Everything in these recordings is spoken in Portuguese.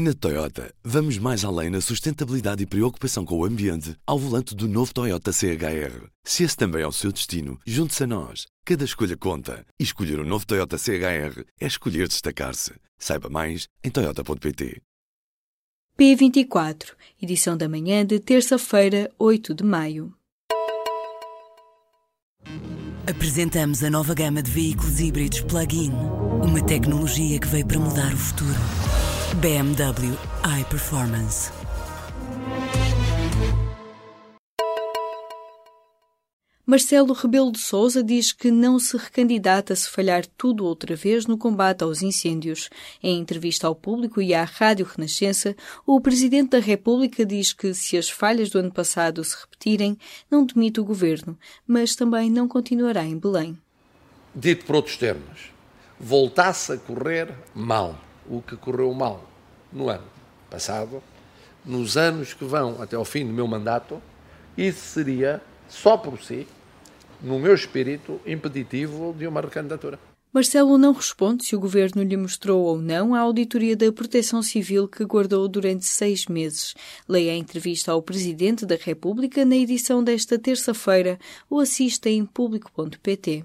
Na Toyota, vamos mais além na sustentabilidade e preocupação com o ambiente ao volante do novo Toyota CHR. Se esse também é o seu destino, junte-se a nós. Cada escolha conta. E escolher o um novo Toyota CHR é escolher destacar-se. Saiba mais em Toyota.pt. P24, edição da manhã de terça-feira, 8 de maio. Apresentamos a nova gama de veículos híbridos plug-in. Uma tecnologia que veio para mudar o futuro. BMW iPerformance. Marcelo Rebelo de Sousa diz que não se recandidata se falhar tudo outra vez no combate aos incêndios. Em entrevista ao público e à Rádio Renascença, o Presidente da República diz que se as falhas do ano passado se repetirem, não demite o governo, mas também não continuará em Belém. Dito por outros termos, voltasse a correr mal o que correu mal no ano passado, nos anos que vão até ao fim do meu mandato, isso seria, só por si, no meu espírito, impeditivo de uma recandidatura. Marcelo não responde se o governo lhe mostrou ou não a auditoria da Proteção Civil que guardou durante seis meses. Leia a entrevista ao Presidente da República na edição desta terça-feira ou assista em público.pt.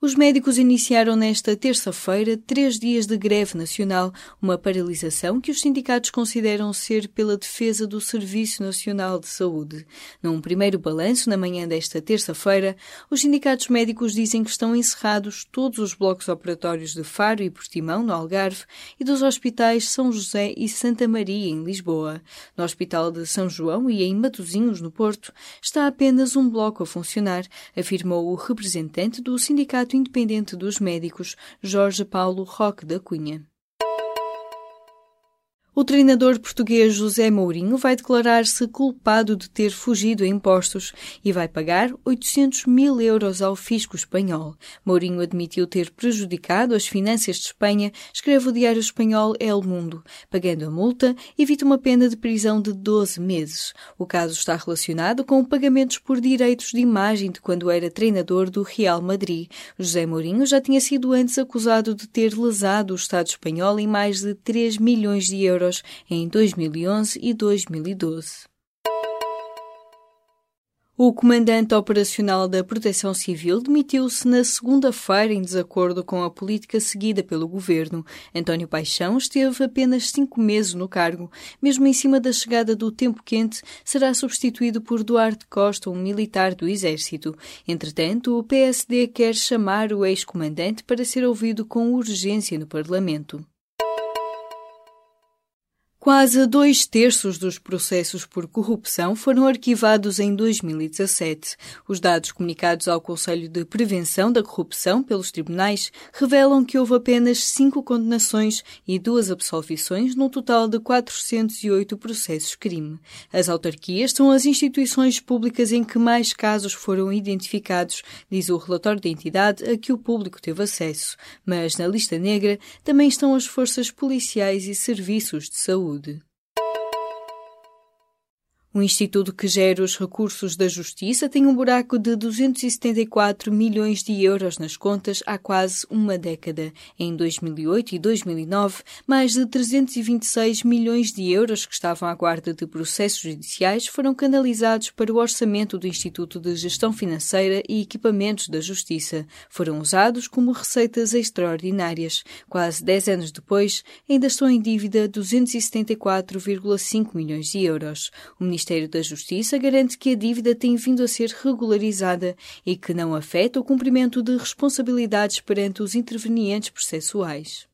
Os médicos iniciaram nesta terça-feira três dias de greve nacional, uma paralisação que os sindicatos consideram ser pela defesa do Serviço Nacional de Saúde. Num primeiro balanço, na manhã desta terça-feira, os sindicatos médicos dizem que estão encerrados todos os blocos operatórios de Faro e Portimão, no Algarve, e dos hospitais São José e Santa Maria, em Lisboa. No Hospital de São João e em Matosinhos, no Porto, está apenas um bloco a funcionar, afirmou o representante do Sindicato Independente dos Médicos, Jorge Paulo Roque da Cunha. O treinador português José Mourinho vai declarar-se culpado de ter fugido a impostos e vai pagar 800 mil euros ao fisco espanhol. Mourinho admitiu ter prejudicado as finanças de Espanha, escreve o diário espanhol El Mundo. Pagando a multa, evita uma pena de prisão de 12 meses. O caso está relacionado com pagamentos por direitos de imagem de quando era treinador do Real Madrid. José Mourinho já tinha sido antes acusado de ter lesado o Estado espanhol em mais de 3 milhões de euros euros em 2011 e 2012. O comandante operacional da Proteção Civil demitiu-se na segunda-feira em desacordo com a política seguida pelo governo. António Paixão esteve apenas cinco meses no cargo. Mesmo em cima da chegada do tempo quente, será substituído por Duarte Costa, um militar do Exército. Entretanto, o PSD quer chamar o ex-comandante para ser ouvido com urgência no Parlamento. Quase dois terços dos processos por corrupção foram arquivados em 2017. Os dados comunicados ao Conselho de Prevenção da Corrupção pelos tribunais revelam que houve apenas cinco condenações e duas absolvições no total de 408 processos crime. As autarquias são as instituições públicas em que mais casos foram identificados, diz o relatório da entidade a que o público teve acesso. Mas na lista negra também estão as forças policiais e serviços de saúde. saúde. O instituto que gera os recursos da Justiça tem um buraco de 274 milhões de euros nas contas há quase uma década. Em 2008 e 2009, mais de 326 milhões de euros que estavam à guarda de processos judiciais foram canalizados para o orçamento do Instituto de Gestão Financeira e Equipamentos da Justiça. Foram usados como receitas extraordinárias. Quase 10 anos depois, ainda estão em dívida 274,5 milhões de euros. O Ministério da Justiça garante que a dívida tem vindo a ser regularizada e que não afeta o cumprimento de responsabilidades perante os intervenientes processuais.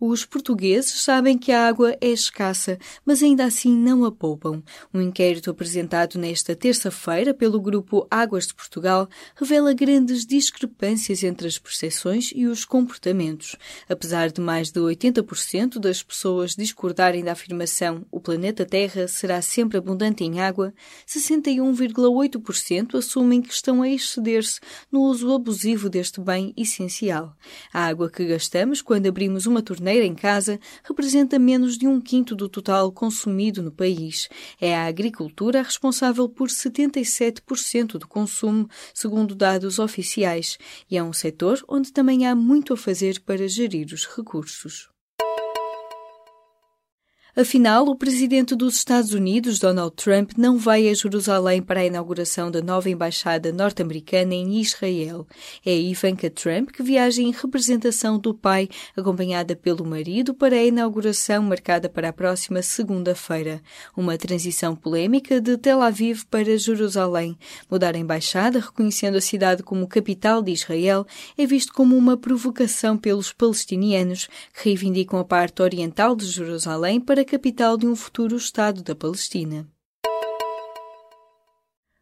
Os portugueses sabem que a água é escassa, mas ainda assim não a poupam. Um inquérito apresentado nesta terça-feira pelo grupo Águas de Portugal revela grandes discrepâncias entre as percepções e os comportamentos. Apesar de mais de 80% das pessoas discordarem da afirmação o planeta Terra será sempre abundante em água, 61,8% assumem que estão a exceder-se no uso abusivo deste bem essencial. A água que gastamos quando abrimos uma torneira torneira em casa representa menos de um quinto do total consumido no país. É a agricultura responsável por 77% do consumo, segundo dados oficiais, e é um setor onde também há muito a fazer para gerir os recursos. Afinal, o presidente dos Estados Unidos, Donald Trump, não vai a Jerusalém para a inauguração da nova embaixada norte-americana em Israel. É Ivanka Trump que viaja em representação do pai, acompanhada pelo marido, para a inauguração marcada para a próxima segunda-feira. Uma transição polêmica de Tel Aviv para Jerusalém. Mudar a embaixada, reconhecendo a cidade como capital de Israel, é visto como uma provocação pelos palestinianos, que reivindicam a parte oriental de Jerusalém para capital de um futuro Estado da Palestina.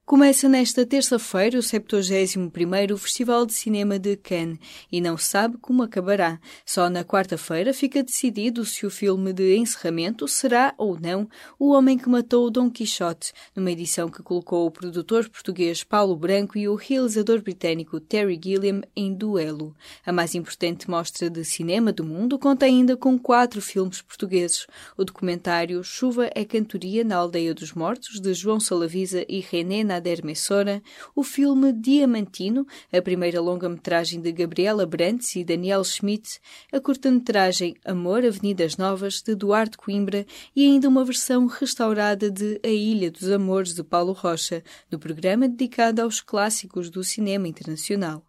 Começa nesta terça-feira o 71º Festival de Cinema de Cannes e não se sabe como acabará. Só na quarta-feira fica decidido se o filme de encerramento será ou não O Homem que Matou Dom Quixote, numa edição que colocou o produtor português Paulo Branco e o realizador britânico Terry Gilliam em duelo. A mais importante mostra de cinema do mundo conta ainda com quatro filmes portugueses. O documentário Chuva é Cantoria na Aldeia dos Mortos, de João Salavisa e René Nader Messora, o filme Diamantino, a primeira longa-metragem de Gabriela Brantes e Daniel Schmidt, a curta-metragem Amor Avenidas Novas, de Duarte Coimbra e ainda uma versão restaurada de A Ilha dos Amores, de Paulo Rocha, no programa dedicado aos clássicos do cinema internacional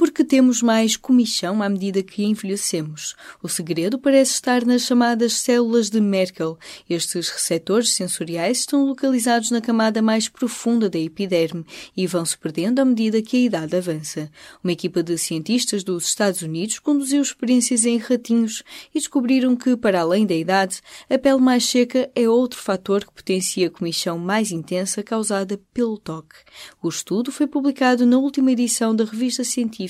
porque temos mais comichão à medida que envelhecemos. O segredo parece estar nas chamadas células de Merkel. Estes receptores sensoriais estão localizados na camada mais profunda da epiderme e vão se perdendo à medida que a idade avança. Uma equipa de cientistas dos Estados Unidos conduziu experiências em ratinhos e descobriram que, para além da idade, a pele mais seca é outro fator que potencia a comichão mais intensa causada pelo toque. O estudo foi publicado na última edição da revista científica